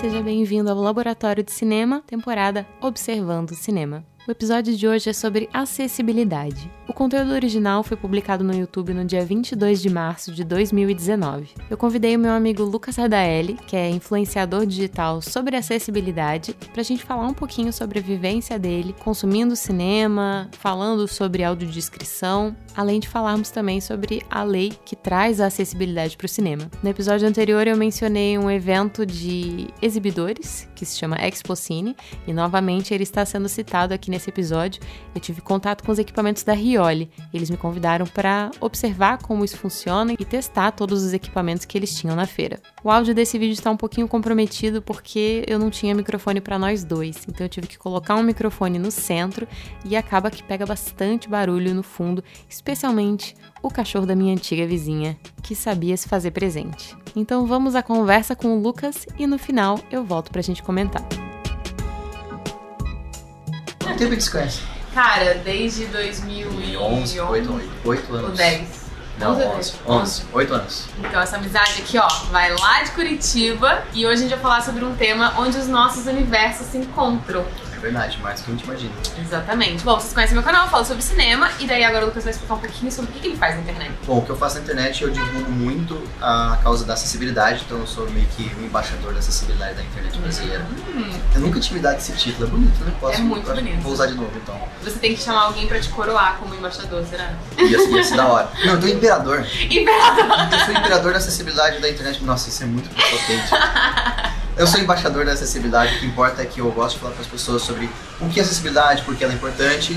seja bem-vindo ao Laboratório de Cinema, temporada Observando o Cinema. O episódio de hoje é sobre acessibilidade. O conteúdo original foi publicado no YouTube no dia 22 de março de 2019. Eu convidei o meu amigo Lucas Radaeli, que é influenciador digital sobre acessibilidade, para a gente falar um pouquinho sobre a vivência dele consumindo cinema, falando sobre audiodescrição, além de falarmos também sobre a lei que traz a acessibilidade para o cinema. No episódio anterior eu mencionei um evento de exibidores que se chama Expo Cine e novamente ele está sendo citado aqui nesse episódio, eu tive contato com os equipamentos da Rioli. Eles me convidaram para observar como isso funciona e testar todos os equipamentos que eles tinham na feira. O áudio desse vídeo está um pouquinho comprometido porque eu não tinha microfone para nós dois, então eu tive que colocar um microfone no centro e acaba que pega bastante barulho no fundo, especialmente o cachorro da minha antiga vizinha, que sabia se fazer presente. Então vamos à conversa com o Lucas e no final eu volto para a gente comentar tempo que se conhece? Cara, desde 2011. 8, 8 anos. Ou 10. Não, 11. 11. 8 anos. Então, essa amizade aqui, ó, vai lá de Curitiba e hoje a gente vai falar sobre um tema onde os nossos universos se encontram. É verdade, mais do que a gente imagina. Exatamente. Bom, vocês conhecem meu canal, eu falo sobre cinema, e daí agora o Lucas vai explicar um pouquinho sobre o que ele faz na internet. Bom, o que eu faço na internet, eu divulgo muito a causa da acessibilidade, então eu sou meio que um embaixador da acessibilidade da internet brasileira. Hum. Eu nunca tive dado esse título, é bonito, né? Posso, é muito bonito. Vou usar de novo, então. Você tem que chamar alguém pra te coroar como embaixador, será? Ia, ia ser da hora. Não, eu tô imperador. Imperador! Eu sou imperador da acessibilidade da internet. Nossa, isso é muito potente. Eu sou embaixador da acessibilidade, o que importa é que eu gosto de falar para as pessoas sobre o que é acessibilidade, porque ela é importante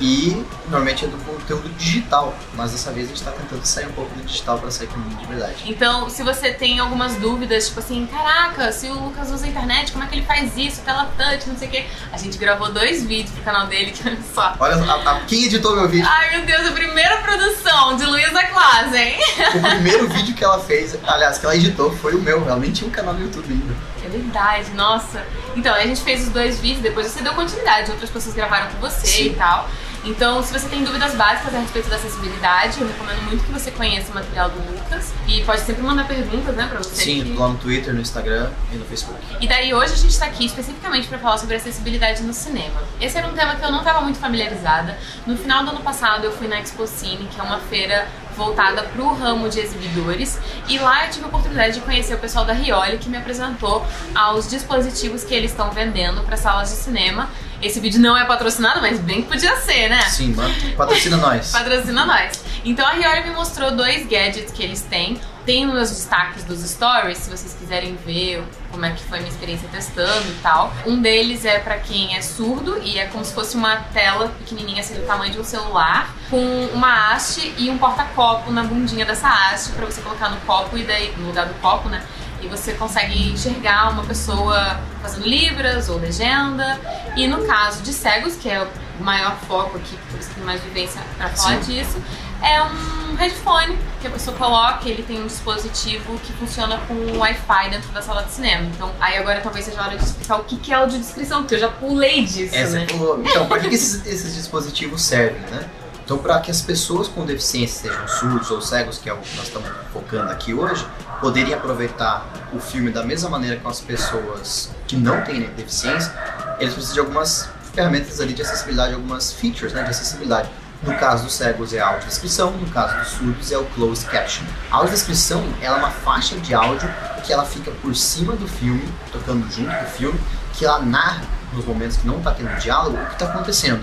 e normalmente é do conteúdo digital, mas dessa vez a gente está tentando sair um pouco do digital para sair com o de verdade. Então, se você tem algumas dúvidas, tipo assim, caraca, se o Lucas usa a internet, como é que ele faz isso? Tela touch, não sei o quê. A gente gravou dois vídeos pro canal dele, que olha só. Olha, a, a, quem editou meu vídeo? Ai, meu Deus, a primeira produção de Luísa Claus, hein? O primeiro vídeo que ela fez, aliás, que ela editou, foi o meu. Ela nem tinha um canal no YouTube ainda. Verdade, nossa. Então, a gente fez os dois vídeos, depois você deu continuidade, outras pessoas gravaram com você Sim. e tal. Então, se você tem dúvidas básicas a respeito da acessibilidade, eu recomendo muito que você conheça o material do Lucas. E pode sempre mandar perguntas, né, pra você. Sim, que... lá no Twitter, no Instagram e no Facebook. E daí, hoje a gente tá aqui especificamente para falar sobre acessibilidade no cinema. Esse era um tema que eu não estava muito familiarizada. No final do ano passado, eu fui na Expo Cine, que é uma feira voltada para o ramo de exibidores e lá eu tive a oportunidade de conhecer o pessoal da Rioli que me apresentou aos dispositivos que eles estão vendendo para salas de cinema esse vídeo não é patrocinado, mas bem que podia ser, né? Sim. Patrocina nós. patrocina nós. Então a Riori me mostrou dois gadgets que eles têm. Tem nos destaques dos stories, se vocês quiserem ver como é que foi minha experiência testando e tal. Um deles é para quem é surdo e é como se fosse uma tela pequenininha, assim, do tamanho de um celular, com uma haste e um porta-copo na bundinha dessa haste para você colocar no copo e daí no lugar do copo, né? e você consegue enxergar uma pessoa fazendo libras ou legenda. E no caso de cegos, que é o maior foco aqui, porque você tem mais vivência para falar Sim. disso, é um headphone que a pessoa coloca, ele tem um dispositivo que funciona com Wi-Fi dentro da sala de cinema. Então, aí agora talvez seja a hora de explicar o que é audiodescrição, porque eu já pulei disso, Essa né? Pulou. Então, para que esses, esses dispositivos servem, né? Então, para que as pessoas com deficiência, sejam surdos ou cegos, que é o que nós estamos focando aqui hoje, poderem aproveitar o filme da mesma maneira que as pessoas que não têm deficiência, eles precisam de algumas ferramentas ali de acessibilidade, algumas features né, de acessibilidade. No caso dos cegos é a audiodescrição, no caso dos surdos é o closed caption. A audiodescrição ela é uma faixa de áudio que ela fica por cima do filme, tocando junto com o filme, que ela narra nos momentos que não está tendo diálogo o que está acontecendo.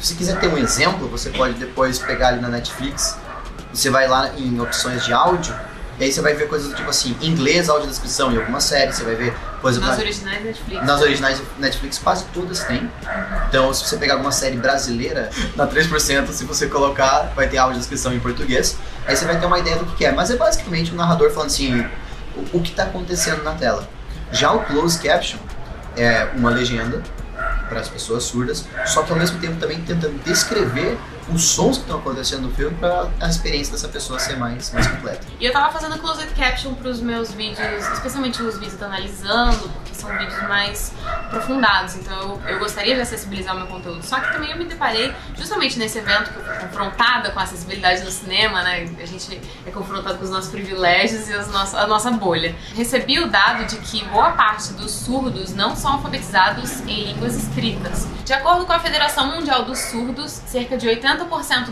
Se você quiser ter um exemplo, você pode depois pegar ali na Netflix, você vai lá em opções de áudio, e aí você vai ver coisas do tipo assim, inglês, audiodescrição em algumas séries, você vai ver Nas pra... originais Netflix. Nas originais Netflix quase todas têm. Então se você pegar alguma série brasileira, na 3%, se você colocar, vai ter audiodescrição em português, aí você vai ter uma ideia do que é. Mas é basicamente o um narrador falando assim, o, o que está acontecendo na tela. Já o closed caption é uma legenda para as pessoas surdas, só que ao mesmo tempo também tentando descrever os sons que estão acontecendo no filme para a experiência dessa pessoa ser mais, mais completa. E eu tava fazendo closed caption para os meus vídeos, especialmente os vídeos analisando, porque são vídeos mais aprofundados, então eu, eu gostaria de acessibilizar o meu conteúdo. Só que também eu me deparei, justamente nesse evento que eu fui confrontada com a acessibilidade no cinema, né? A gente é confrontado com os nossos privilégios e nossos, a nossa bolha. Recebi o dado de que boa parte dos surdos não são alfabetizados em línguas escritas. De acordo com a Federação Mundial dos Surdos, cerca de 80%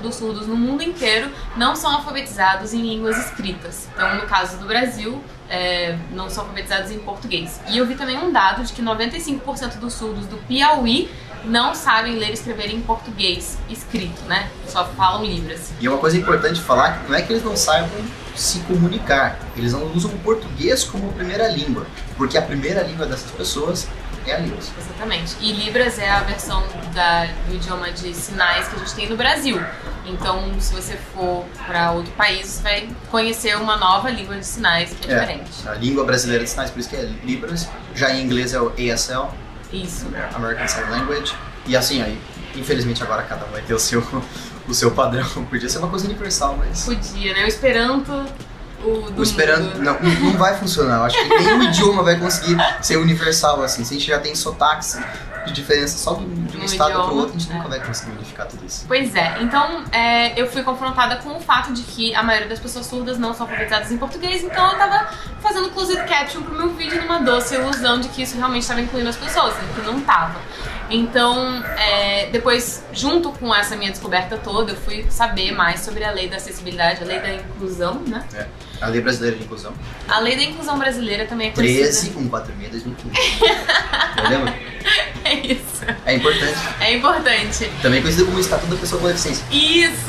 dos surdos no mundo inteiro não são alfabetizados em línguas escritas. Então, no caso do Brasil, é, não são alfabetizados em português. E eu vi também um dado de que 95% dos surdos do Piauí não sabem ler e escrever em português escrito, né? Só falam libras. E uma coisa importante falar que não é que eles não saibam se comunicar, eles não usam o português como primeira língua, porque a primeira língua dessas pessoas é a Libras. Exatamente. E Libras é a versão da, do idioma de sinais que a gente tem no Brasil. Então, se você for para outro país, você vai conhecer uma nova língua de sinais que é, é, diferente. A língua brasileira de sinais, por isso que é Libras. Já em inglês é o ASL. Isso. American Sign Language. E assim, aí, infelizmente agora cada um vai ter o seu, o seu padrão. Podia ser uma coisa universal, mas. Podia, né? O Esperanto o, o esperando não, não vai funcionar. Eu acho que nenhum idioma vai conseguir ser universal assim. Se a gente já tem sotaques de diferença só de um estado para o outro, a gente é. nunca vai conseguir unificar tudo isso. Pois é. Então, é, eu fui confrontada com o fato de que a maioria das pessoas surdas não são alfabetizadas em português, então eu tava fazendo closed caption pro meu vídeo numa doce ilusão de que isso realmente estava incluindo as pessoas, sendo que não tava. Então, é, depois, junto com essa minha descoberta toda, eu fui saber mais sobre a lei da acessibilidade, a lei da inclusão, né? É. A Lei Brasileira de Inclusão. A Lei da Inclusão Brasileira também é conhecida... 13146 2015. Entendeu? É isso. É importante. É importante. Também conhecido como Estatuto da Pessoa com Deficiência. Isso!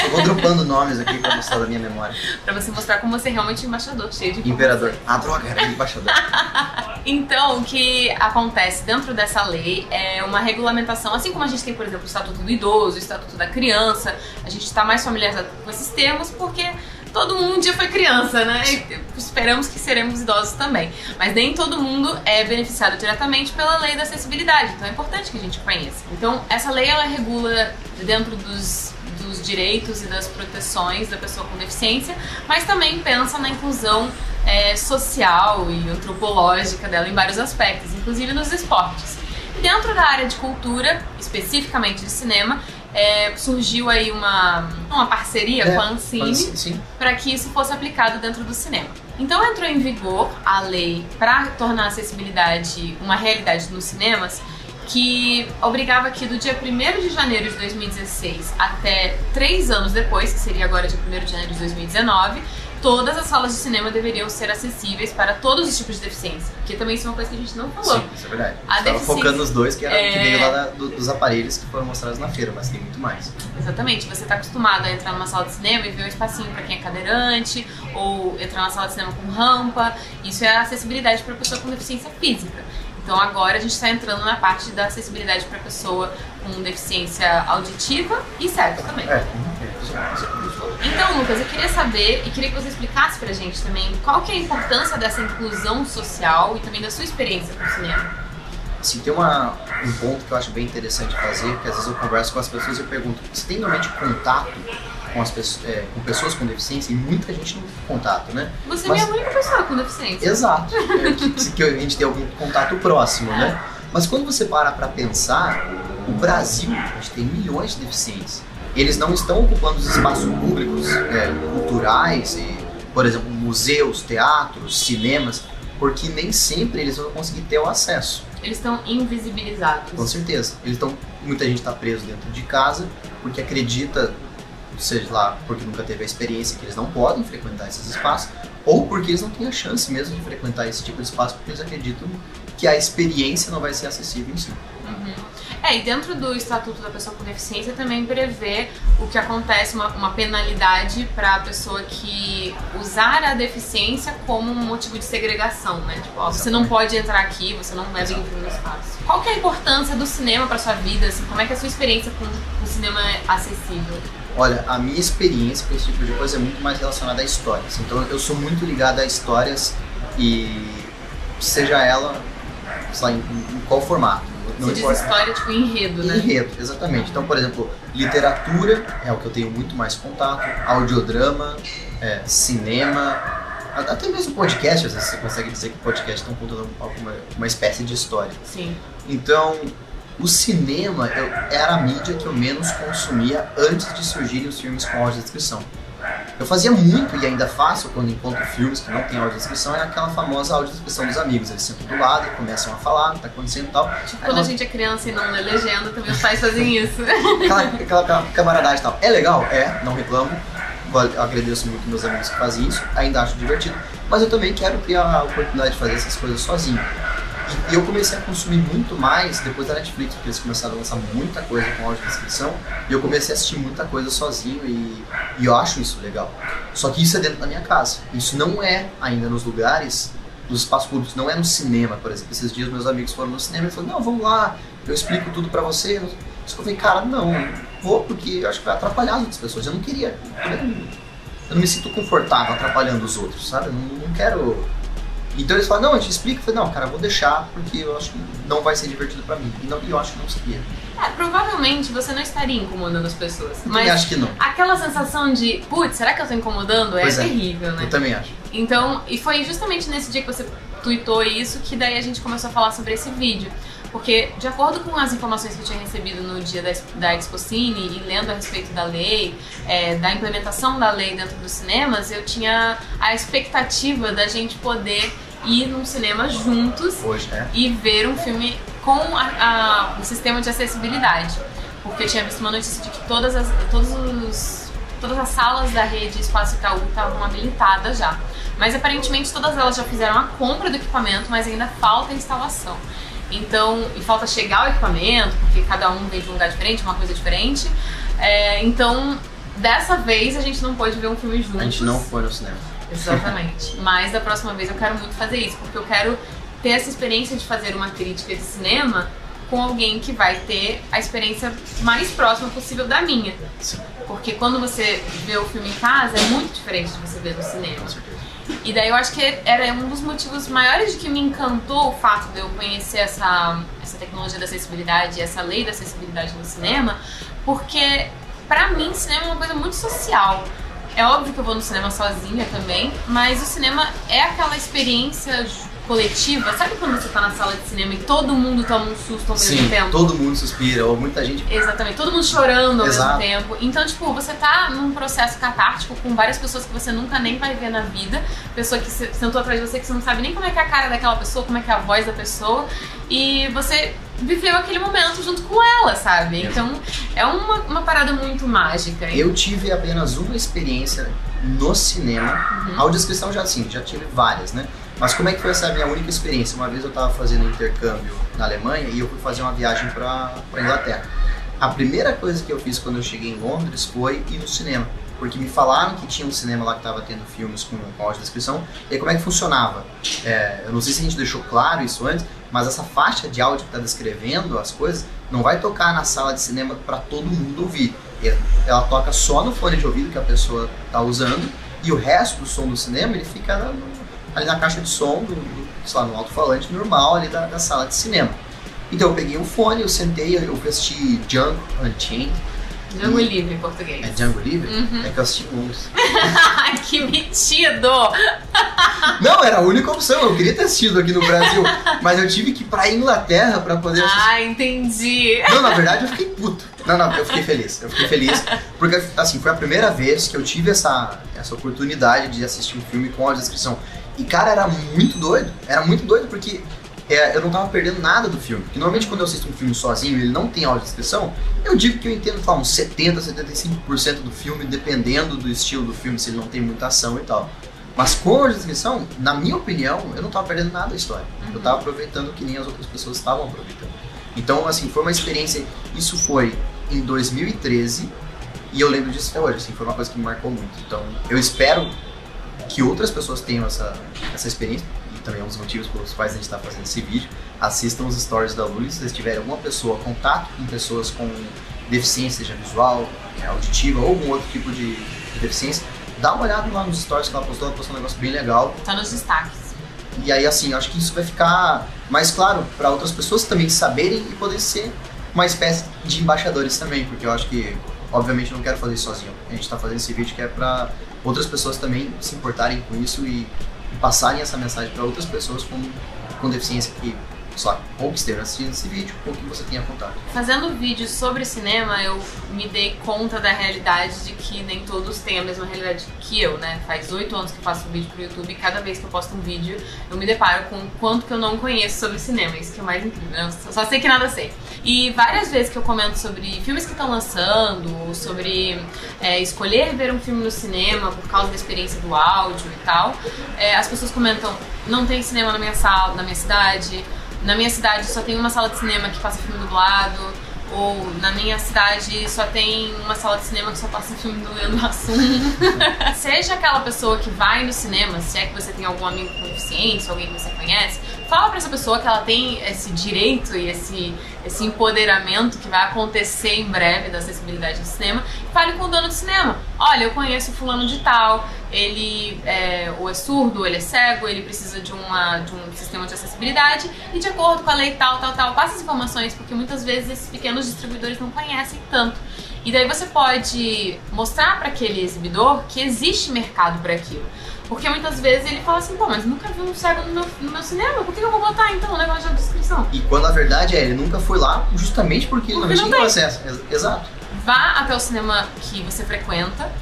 Só vou dropando nomes aqui pra mostrar da minha memória. pra você mostrar como você é realmente embaixador, cheio de Imperador. Ah, droga, era embaixador. então, o que acontece dentro dessa lei é uma regulamentação, assim como a gente tem, por exemplo, o Estatuto do Idoso, o Estatuto da Criança, a gente está mais familiarizado com esses termos porque todo mundo um dia foi criança, né? E esperamos que seremos idosos também. Mas nem todo mundo é beneficiado diretamente pela lei da acessibilidade, então é importante que a gente conheça. Então, essa lei ela regula dentro dos dos direitos e das proteções da pessoa com deficiência, mas também pensa na inclusão é, social e antropológica dela em vários aspectos, inclusive nos esportes. E dentro da área de cultura, especificamente de cinema, é, surgiu aí uma, uma parceria é, com a Ancine para que isso fosse aplicado dentro do cinema. Então entrou em vigor a lei para tornar a acessibilidade uma realidade nos cinemas, que obrigava que do dia 1 de janeiro de 2016 até três anos depois, que seria agora dia 1 de janeiro de 2019, todas as salas de cinema deveriam ser acessíveis para todos os tipos de deficiência. Porque também isso é uma coisa que a gente não falou. Sim, isso é verdade. A Estava focando nos dois, que, era, é... que veio lá da, do, dos aparelhos que foram mostrados na feira, mas tem muito mais. Exatamente. Você está acostumado a entrar numa sala de cinema e ver um espacinho para quem é cadeirante, ou entrar numa sala de cinema com rampa. Isso é acessibilidade para pessoa com deficiência física. Então agora a gente está entrando na parte da acessibilidade para pessoa com deficiência auditiva e cego também. É, então, Lucas, eu queria saber e queria que você explicasse pra gente também qual que é a importância dessa inclusão social e também da sua experiência com o cinema. Sim, tem uma, um ponto que eu acho bem interessante fazer, que às vezes eu converso com as pessoas e eu pergunto, você tem realmente contato com, as pessoas, é, com pessoas com deficiência? E muita gente não tem contato, né? Você Mas, é a única pessoa com deficiência. Exato, é, que, que a gente tem algum contato próximo, né? Mas quando você para para pensar, o Brasil, a gente tem milhões de deficientes eles não estão ocupando os espaços públicos é, culturais, e, por exemplo, museus, teatros, cinemas, porque nem sempre eles vão conseguir ter o acesso. Eles estão invisibilizados. Com certeza. Eles estão, muita gente está preso dentro de casa porque acredita, seja lá, porque nunca teve a experiência que eles não podem frequentar esses espaços, ou porque eles não têm a chance mesmo de frequentar esse tipo de espaço porque eles acreditam que a experiência não vai ser acessível em si. É, e dentro do Estatuto da Pessoa com Deficiência também prevê o que acontece, uma, uma penalidade para a pessoa que usar a deficiência como um motivo de segregação, né? Tipo, ó, você não pode entrar aqui, você não deve entrar no espaço. Qual que é a importância do cinema para sua vida? Assim, como é que é a sua experiência com o cinema acessível? Olha, a minha experiência com esse tipo de coisa é muito mais relacionada a histórias. Então eu sou muito ligado a histórias e seja ela, sei lá, em, em qual formato não Você diz importa. história, tipo enredo, né? Enredo, exatamente. Então, por exemplo, literatura é o que eu tenho muito mais contato, audiodrama, é, cinema, até mesmo podcast, às vezes você consegue dizer que podcast estão contando alguma uma espécie de história. Sim. Então, o cinema eu- era a mídia que eu menos consumia antes de surgirem os filmes com audiodescrição. Eu fazia muito e ainda faço quando encontro filmes que não tem audiodescrição, é aquela famosa audiodescrição dos amigos. Eles sentam do lado e começam a falar o que tá acontecendo e tal. Tipo, quando a nós- gente é criança e não lê legenda, também os pais fazem isso. aquela, aquela camaradagem e tal. É legal? É, não reclamo. Eu agradeço muito meus amigos que fazem isso, ainda acho divertido. Mas eu também quero ter a oportunidade de fazer essas coisas sozinho. E- eu comecei a consumir muito mais depois da Netflix, porque eles começaram a lançar muita coisa com audiodescrição. E eu comecei a assistir muita coisa sozinho e, e eu acho isso legal. Só que isso é dentro da minha casa. Isso não é ainda nos lugares, nos espaços públicos, não é no cinema, por exemplo. Esses dias meus amigos foram no cinema e falaram, não, vamos lá, eu explico tudo pra você. Eu falei, cara, não, vou porque eu acho que vai atrapalhar as outras pessoas. Eu não queria. Eu não, eu não me sinto confortável atrapalhando os outros, sabe? Eu não, não quero. Então eles falam, não, a gente explica. Eu falei, não, cara, vou deixar porque eu acho que não vai ser divertido pra mim. E, não, e eu acho que não seria. É, provavelmente você não estaria incomodando as pessoas. Eu Mas acho que não. aquela sensação de, putz, será que eu tô incomodando? É Pois é. terrível, né? Eu também acho. Então, e foi justamente nesse dia que você tweetou isso que daí a gente começou a falar sobre esse vídeo. Porque, de acordo com as informações que eu tinha recebido no dia da, da Expocine e lendo a respeito da lei, é, da implementação da lei dentro dos cinemas, eu tinha a expectativa da gente poder ir num cinema juntos Hoje, né? e ver um filme com a- a- o sistema de acessibilidade. Porque eu tinha visto uma notícia de que todas as, todos os, todas as salas da rede Espaço Itaú estavam habilitadas já. Mas aparentemente todas elas já fizeram a compra do equipamento, mas ainda falta a instalação. Então, e falta chegar o equipamento, porque cada um vem de um lugar diferente, uma coisa diferente. É, então, dessa vez a gente não pôde ver um filme juntos. A gente não foi no cinema. Exatamente. Mas da próxima vez eu quero muito fazer isso, porque eu quero ter essa experiência de fazer uma crítica de cinema com alguém que vai ter a experiência mais próxima possível da minha. Porque quando você vê o filme em casa é muito diferente de você ver no cinema. E daí eu acho que era um dos motivos maiores de que me encantou o fato de eu conhecer essa, essa tecnologia da acessibilidade, essa lei da acessibilidade no cinema, porque pra mim cinema é uma coisa muito social. É óbvio que eu vou no cinema sozinha também, mas o cinema é aquela experiência coletiva. Sabe quando você tá na sala de cinema e todo mundo toma um susto ao mesmo Sim, tempo? todo mundo suspira, ou muita gente. Exatamente, todo mundo chorando ao Exato. mesmo tempo. Então, tipo, você tá num processo catártico com várias pessoas que você nunca nem vai ver na vida. Pessoa que se- sentou atrás de você que você não sabe nem como é que é a cara daquela pessoa, como é que é a voz da pessoa. E você viveu aquele momento junto com ela, sabe? Então, é uma, uma parada muito mágica. Eu tive apenas uma experiência no cinema. Uhum. A audiodescrição já sim, já tive várias, né? Mas como é que foi essa minha única experiência? Uma vez eu estava fazendo um intercâmbio na Alemanha e eu fui fazer uma viagem para Inglaterra. A primeira coisa que eu fiz quando eu cheguei em Londres foi ir no cinema. Porque me falaram que tinha um cinema lá que estava tendo filmes com, com audiodescrição. E aí como é que funcionava? É, eu não sei se a gente deixou claro isso antes, mas essa faixa de áudio que está descrevendo as coisas não vai tocar na sala de cinema para todo mundo ouvir. Ela toca só no fone de ouvido que a pessoa está usando e o resto do som do cinema ele fica na- ali na caixa de som, do, do, sei lá, no alto-falante normal ali da, da sala de cinema. Então eu peguei o fone, eu sentei, eu assisti Django Unchained, Django livre em português. é Django Livre? Uhum. É que eu assisti Londres. que metido! Não, era a única opção, eu queria ter assistido aqui no Brasil, mas eu tive que ir pra Inglaterra pra poder assistir. Ah, entendi. Não, na verdade eu fiquei puto. Não, não, eu fiquei feliz. Eu fiquei feliz porque, assim, foi a primeira vez que eu tive essa, essa oportunidade de assistir um filme com a descrição. E, cara, era muito doido. Era muito doido porque é, eu não tava perdendo nada do filme. Porque normalmente quando eu assisto um filme sozinho e ele não tem audiodescrição, eu digo que eu entendo, lá, uns 70, 75% do filme, dependendo do estilo do filme, se ele não tem muita ação e tal. Mas com a audiodescrição, na minha opinião, eu não tava perdendo nada da história. Eu tava aproveitando que nem as outras pessoas estavam aproveitando. Então, assim, foi uma experiência. Isso foi em 2013 e eu lembro disso até hoje. Assim, foi uma coisa que me marcou muito. Então, eu espero que outras pessoas tenham essa, essa experiência. Também é um dos motivos pelos quais a gente está fazendo esse vídeo. Assistam os stories da Luli. Se vocês tiverem alguma pessoa, contato com pessoas com deficiência, seja visual, é, auditiva ou algum outro tipo de, de deficiência, dá uma olhada lá nos stories que ela postou. Ela postou um negócio bem legal. Tá nos destaques. E aí, assim, eu acho que isso vai ficar mais claro para outras pessoas também saberem e poder ser uma espécie de embaixadores também, porque eu acho que, obviamente, eu não quero fazer isso sozinho. A gente está fazendo esse vídeo que é para outras pessoas também se importarem com isso e passarem essa mensagem para outras pessoas com, com deficiência que só ou que estejam assistindo esse vídeo ou que você tenha contato. Fazendo vídeos sobre cinema, eu me dei conta da realidade de que nem todos têm a mesma realidade que eu, né? Faz oito anos que eu faço um vídeo pro YouTube e cada vez que eu posto um vídeo, eu me deparo com o quanto que eu não conheço sobre cinema. Isso que é mais incrível, né? Eu só sei que nada sei. E várias vezes que eu comento sobre filmes que estão lançando, sobre é, escolher ver um filme no cinema por causa da experiência do áudio e tal, é, as pessoas comentam: não tem cinema na minha sala, na minha cidade na minha cidade só tem uma sala de cinema que passa filme dublado, ou na minha cidade só tem uma sala de cinema que só passa filme do Leandro Hassum. Seja aquela pessoa que vai no cinema, se é que você tem algum amigo com deficiência, alguém que você conhece, fala para essa pessoa que ela tem esse direito e esse, esse empoderamento que vai acontecer em breve da acessibilidade do cinema. Fale com o dono do cinema. Olha, eu conheço fulano de tal, ele é, ou é surdo, ele é cego, ele precisa de, uma, de um sistema de acessibilidade e de acordo com a lei tal, tal, tal, passa as informações, porque muitas vezes esses pequenos distribuidores não conhecem tanto. E daí você pode mostrar para aquele exibidor que existe mercado para aquilo. Porque muitas vezes ele fala assim, pô, mas nunca vi um cego no meu, no meu cinema, por que eu vou botar então o negócio de descrição? E quando a verdade é, ele nunca foi lá justamente porque, porque ele não, tinha acesso. Exato. Vá até o cinema que você frequenta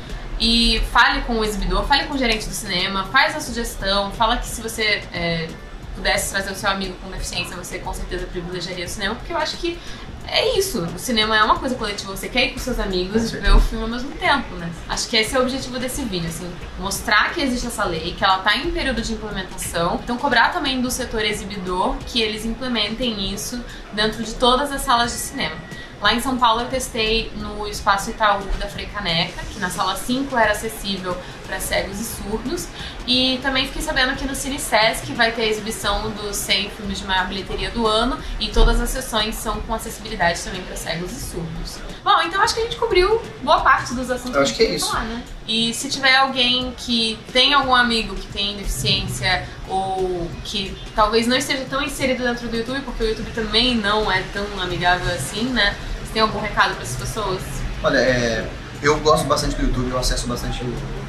e fale com o exibidor, fale com o gerente do cinema, faz a sugestão, fala que se você é, pudesse trazer o seu amigo com deficiência, você com certeza privilegiaria o cinema, porque eu acho que é isso. O cinema é uma coisa coletiva. Você quer ir com seus amigos e ver o filme ao mesmo tempo, né? Acho que esse é o objetivo desse vídeo, assim. Mostrar que existe essa lei, que ela tá em período de implementação. Então, cobrar também do setor exibidor que eles implementem isso dentro de todas as salas de cinema. Lá em São Paulo eu testei no Espaço Itaú da Frei Caneca, que na sala 5 era acessível para cegos e surdos. E também fiquei sabendo que no Cine Sesc vai ter a exibição dos 100 filmes de maior bilheteria do ano e todas as sessões são com acessibilidade também para cegos e surdos. Bom, então acho que a gente cobriu boa parte dos assuntos acho que, que é isso. Falar, né? E se tiver alguém que tem algum amigo que tem deficiência ou que talvez não esteja tão inserido dentro do YouTube, porque o YouTube também não é tão amigável assim, né? Você tem algum recado para essas pessoas? Olha, é, eu gosto bastante do YouTube, eu acesso bastante o YouTube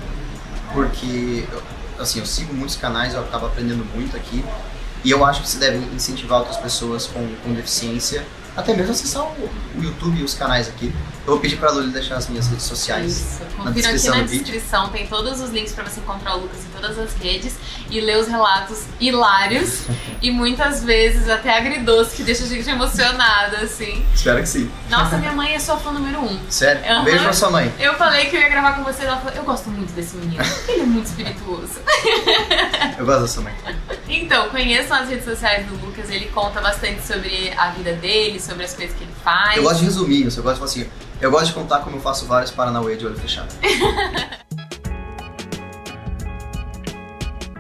porque assim, eu sigo muitos canais, eu acabo aprendendo muito aqui. E eu acho que você deve incentivar outras pessoas com, com deficiência até mesmo acessar o, o YouTube e os canais aqui. Eu vou pedir pra Luli deixar as minhas redes sociais. Isso, confira aqui na descrição, tem todos os links para você encontrar o Lucas em todas as redes e ler os relatos hilários e muitas vezes até agridoce, que deixa a gente emocionada, assim. Espero que sim. Nossa, minha mãe é sua fã número um. Sério? Uhum. Beijo pra sua mãe. Eu falei que eu ia gravar com você e ela falou, eu gosto muito desse menino, ele é muito espirituoso. eu gosto da sua mãe. Então, conheçam as redes sociais do Lucas, ele conta bastante sobre a vida dele, sobre as coisas que ele faz. Eu gosto de resumir isso, eu gosto de falar assim, eu gosto de contar como eu faço vários Paranauê de olho fechado.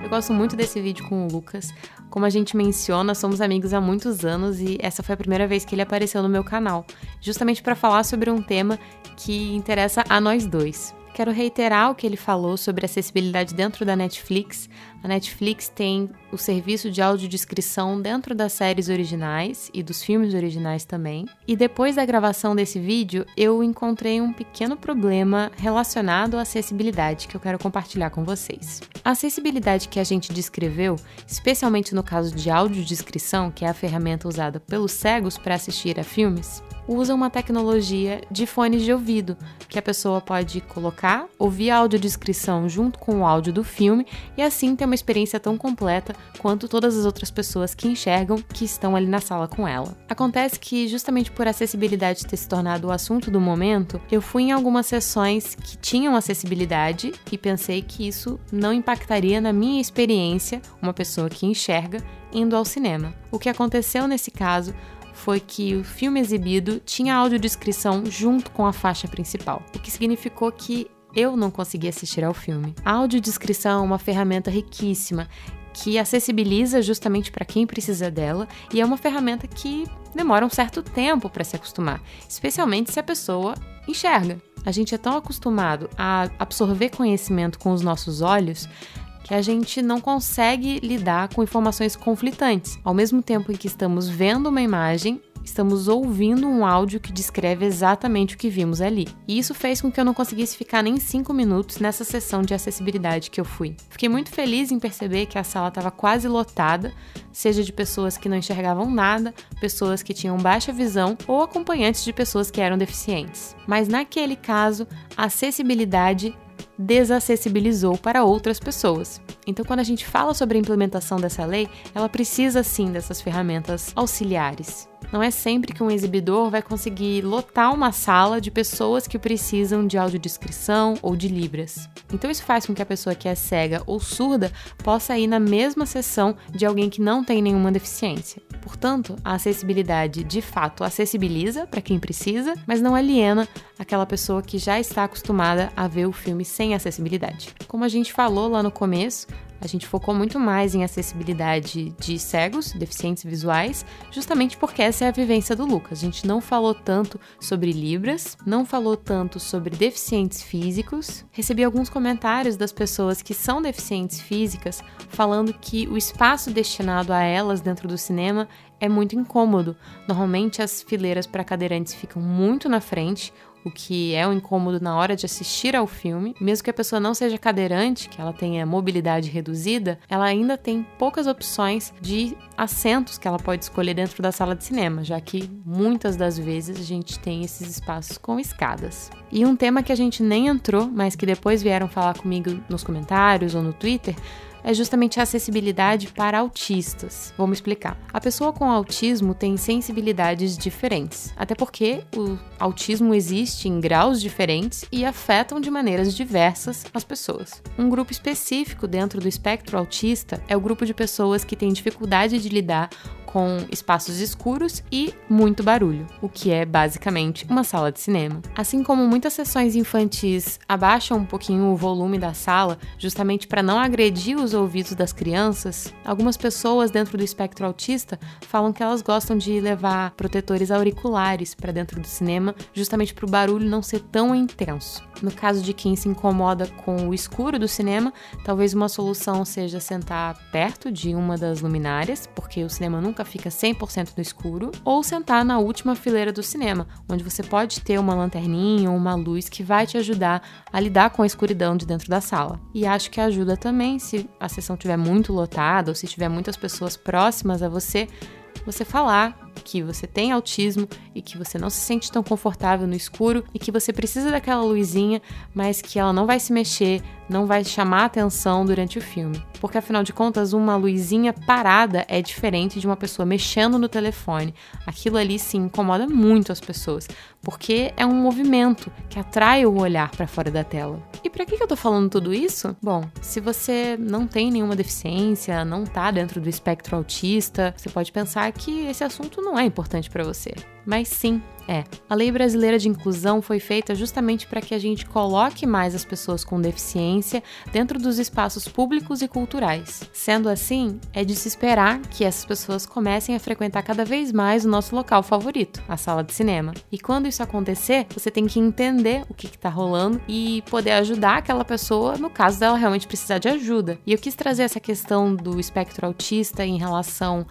eu gosto muito desse vídeo com o Lucas. Como a gente menciona, somos amigos há muitos anos e essa foi a primeira vez que ele apareceu no meu canal, justamente para falar sobre um tema que interessa a nós dois. Quero reiterar o que ele falou sobre acessibilidade dentro da Netflix. A Netflix tem o serviço de audiodescrição dentro das séries originais e dos filmes originais também. E depois da gravação desse vídeo, eu encontrei um pequeno problema relacionado à acessibilidade que eu quero compartilhar com vocês. A acessibilidade que a gente descreveu, especialmente no caso de audiodescrição, que é a ferramenta usada pelos cegos para assistir a filmes, usa uma tecnologia de fones de ouvido, que a pessoa pode colocar, ouvir a audiodescrição junto com o áudio do filme e assim ter uma experiência tão completa quanto todas as outras pessoas que enxergam que estão ali na sala com ela. Acontece que, justamente por acessibilidade ter se tornado o assunto do momento, eu fui em algumas sessões que tinham acessibilidade e pensei que isso não impactaria na minha experiência, uma pessoa que enxerga, indo ao cinema. O que aconteceu nesse caso foi que o filme exibido tinha audiodescrição junto com a faixa principal, o que significou que eu não consegui assistir ao filme. A audiodescrição é uma ferramenta riquíssima que acessibiliza justamente para quem precisa dela e é uma ferramenta que demora um certo tempo para se acostumar, especialmente se a pessoa enxerga. A gente é tão acostumado a absorver conhecimento com os nossos olhos que a gente não consegue lidar com informações conflitantes. Ao mesmo tempo em que estamos vendo uma imagem, estamos ouvindo um áudio que descreve exatamente o que vimos ali. E isso fez com que eu não conseguisse ficar nem cinco minutos nessa sessão de acessibilidade que eu fui. Fiquei muito feliz em perceber que a sala estava quase lotada, seja de pessoas que não enxergavam nada, pessoas que tinham baixa visão ou acompanhantes de pessoas que eram deficientes. Mas naquele caso, a acessibilidade desacessibilizou para outras pessoas. Então, quando a gente fala sobre a implementação dessa lei, ela precisa sim dessas ferramentas auxiliares. Não é sempre que um exibidor vai conseguir lotar uma sala de pessoas que precisam de audiodescrição ou de libras. Então isso faz com que a pessoa que é cega ou surda possa ir na mesma sessão de alguém que não tem nenhuma deficiência. Portanto, a acessibilidade de fato acessibiliza para quem precisa, mas não aliena aquela pessoa que já está acostumada a ver o filme sem acessibilidade. Como a gente falou lá no começo, a gente focou muito mais em acessibilidade de cegos, deficientes visuais, justamente porque essa é a vivência do Lucas. A gente não falou tanto sobre Libras, não falou tanto sobre deficientes físicos. Recebi alguns comentários das pessoas que são deficientes físicas falando que o espaço destinado a elas dentro do cinema é muito incômodo. Normalmente as fileiras para cadeirantes ficam muito na frente, o que é um incômodo na hora de assistir ao filme. Mesmo que a pessoa não seja cadeirante, que ela tenha mobilidade reduzida, ela ainda tem poucas opções de assentos que ela pode escolher dentro da sala de cinema, já que muitas das vezes a gente tem esses espaços com escadas. E um tema que a gente nem entrou, mas que depois vieram falar comigo nos comentários ou no Twitter, é justamente a acessibilidade para autistas. Vamos explicar. A pessoa com autismo tem sensibilidades diferentes, até porque o autismo existe em graus diferentes e afetam de maneiras diversas as pessoas. Um grupo específico dentro do espectro autista é o grupo de pessoas que tem dificuldade de lidar com espaços escuros e muito barulho, o que é basicamente uma sala de cinema. Assim como muitas sessões infantis abaixam um pouquinho o volume da sala, justamente para não agredir os ouvidos das crianças, algumas pessoas dentro do espectro autista falam que elas gostam de levar protetores auriculares para dentro do cinema, justamente para o barulho não ser tão intenso. No caso de quem se incomoda com o escuro do cinema, talvez uma solução seja sentar perto de uma das luminárias, porque o cinema nunca nunca fica 100% no escuro, ou sentar na última fileira do cinema, onde você pode ter uma lanterninha ou uma luz que vai te ajudar a lidar com a escuridão de dentro da sala. E acho que ajuda também se a sessão estiver muito lotada ou se tiver muitas pessoas próximas a você, você falar que você tem autismo e que você não se sente tão confortável no escuro e que você precisa daquela luzinha, mas que ela não vai se mexer, não vai chamar atenção durante o filme. Porque afinal de contas, uma luzinha parada é diferente de uma pessoa mexendo no telefone. Aquilo ali sim incomoda muito as pessoas, porque é um movimento que atrai o olhar para fora da tela. E para que eu tô falando tudo isso? Bom, se você não tem nenhuma deficiência, não tá dentro do espectro autista, você pode pensar que esse assunto não é importante para você. Mas sim, é. A Lei Brasileira de Inclusão foi feita justamente para que a gente coloque mais as pessoas com deficiência dentro dos espaços públicos e culturais. Sendo assim, é de se esperar que essas pessoas comecem a frequentar cada vez mais o nosso local favorito, a sala de cinema. E quando isso acontecer, você tem que entender o que está rolando e poder ajudar aquela pessoa no caso dela realmente precisar de ajuda. E eu quis trazer essa questão do espectro autista em relação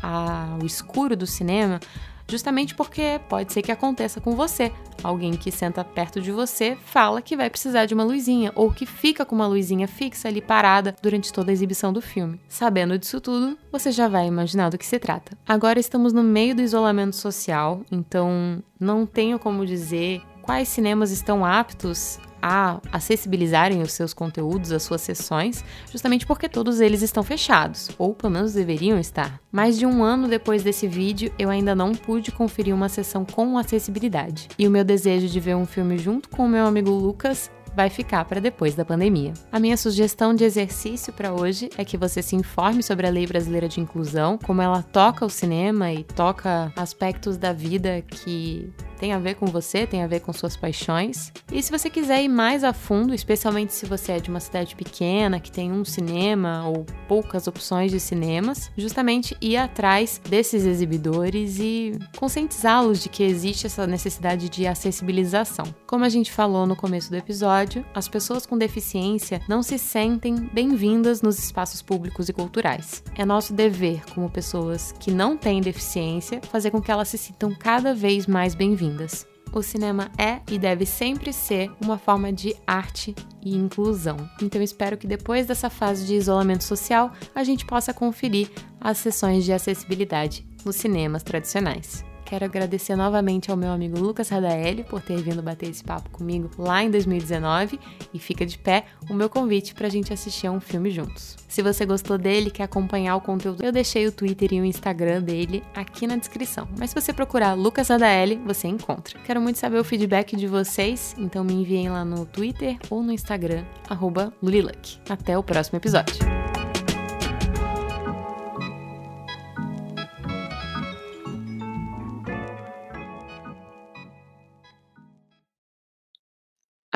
ao escuro do cinema justamente porque pode ser que aconteça com você. Alguém que senta perto de você fala que vai precisar de uma luzinha ou que fica com uma luzinha fixa ali parada durante toda a exibição do filme. Sabendo disso tudo, você já vai imaginar do que se trata. Agora estamos no meio do isolamento social, então não tenho como dizer quais cinemas estão aptos a acessibilizarem os seus conteúdos, as suas sessões, justamente porque todos eles estão fechados, ou pelo menos deveriam estar. Mais de um ano depois desse vídeo, eu ainda não pude conferir uma sessão com acessibilidade. E o meu desejo de ver um filme junto com o meu amigo Lucas vai ficar para depois da pandemia. A minha sugestão de exercício para hoje é que você se informe sobre a Lei Brasileira de Inclusão, como ela toca o cinema e toca aspectos da vida que tem a ver com você, tem a ver com suas paixões. E se você quiser ir mais a fundo, especialmente se você é de uma cidade pequena, que tem um cinema ou poucas opções de cinemas, justamente ir atrás desses exibidores e conscientizá-los de que existe essa necessidade de acessibilização. Como a gente falou no começo do episódio, episódio, as pessoas com deficiência não se sentem bem-vindas nos espaços públicos e culturais. É nosso dever, como pessoas que não têm deficiência, fazer com que elas se sintam cada vez mais bem-vindas. O cinema é e deve sempre ser uma forma de arte e inclusão. Então espero que depois dessa fase de isolamento social a gente possa conferir as sessões de acessibilidade nos cinemas tradicionais. Quero agradecer novamente ao meu amigo Lucas Radaeli por ter vindo bater esse papo comigo lá em 2019 e fica de pé o meu convite para a gente assistir a um filme juntos. Se você gostou dele, quer acompanhar o conteúdo, eu deixei o Twitter e o Instagram dele aqui na descrição. Mas se você procurar Lucas Radaeli, você encontra. Quero muito saber o feedback de vocês, então me enviem lá no Twitter ou no Instagram, arroba Luliluck. Até o próximo episódio.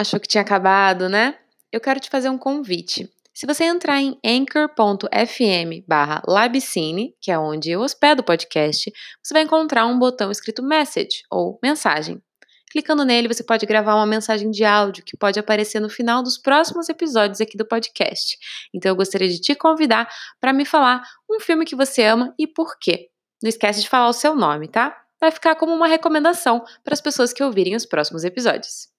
Achou que tinha acabado, né? Eu quero te fazer um convite. Se você entrar em anchor.fm barra labcine, que é onde eu hospedo o podcast, você vai encontrar um botão escrito message ou mensagem. Clicando nele, você pode gravar uma mensagem de áudio que pode aparecer no final dos próximos episódios aqui do podcast. Então eu gostaria de te convidar para me falar um filme que você ama e por quê. Não esquece de falar o seu nome, tá? Vai ficar como uma recomendação para as pessoas que ouvirem os próximos episódios.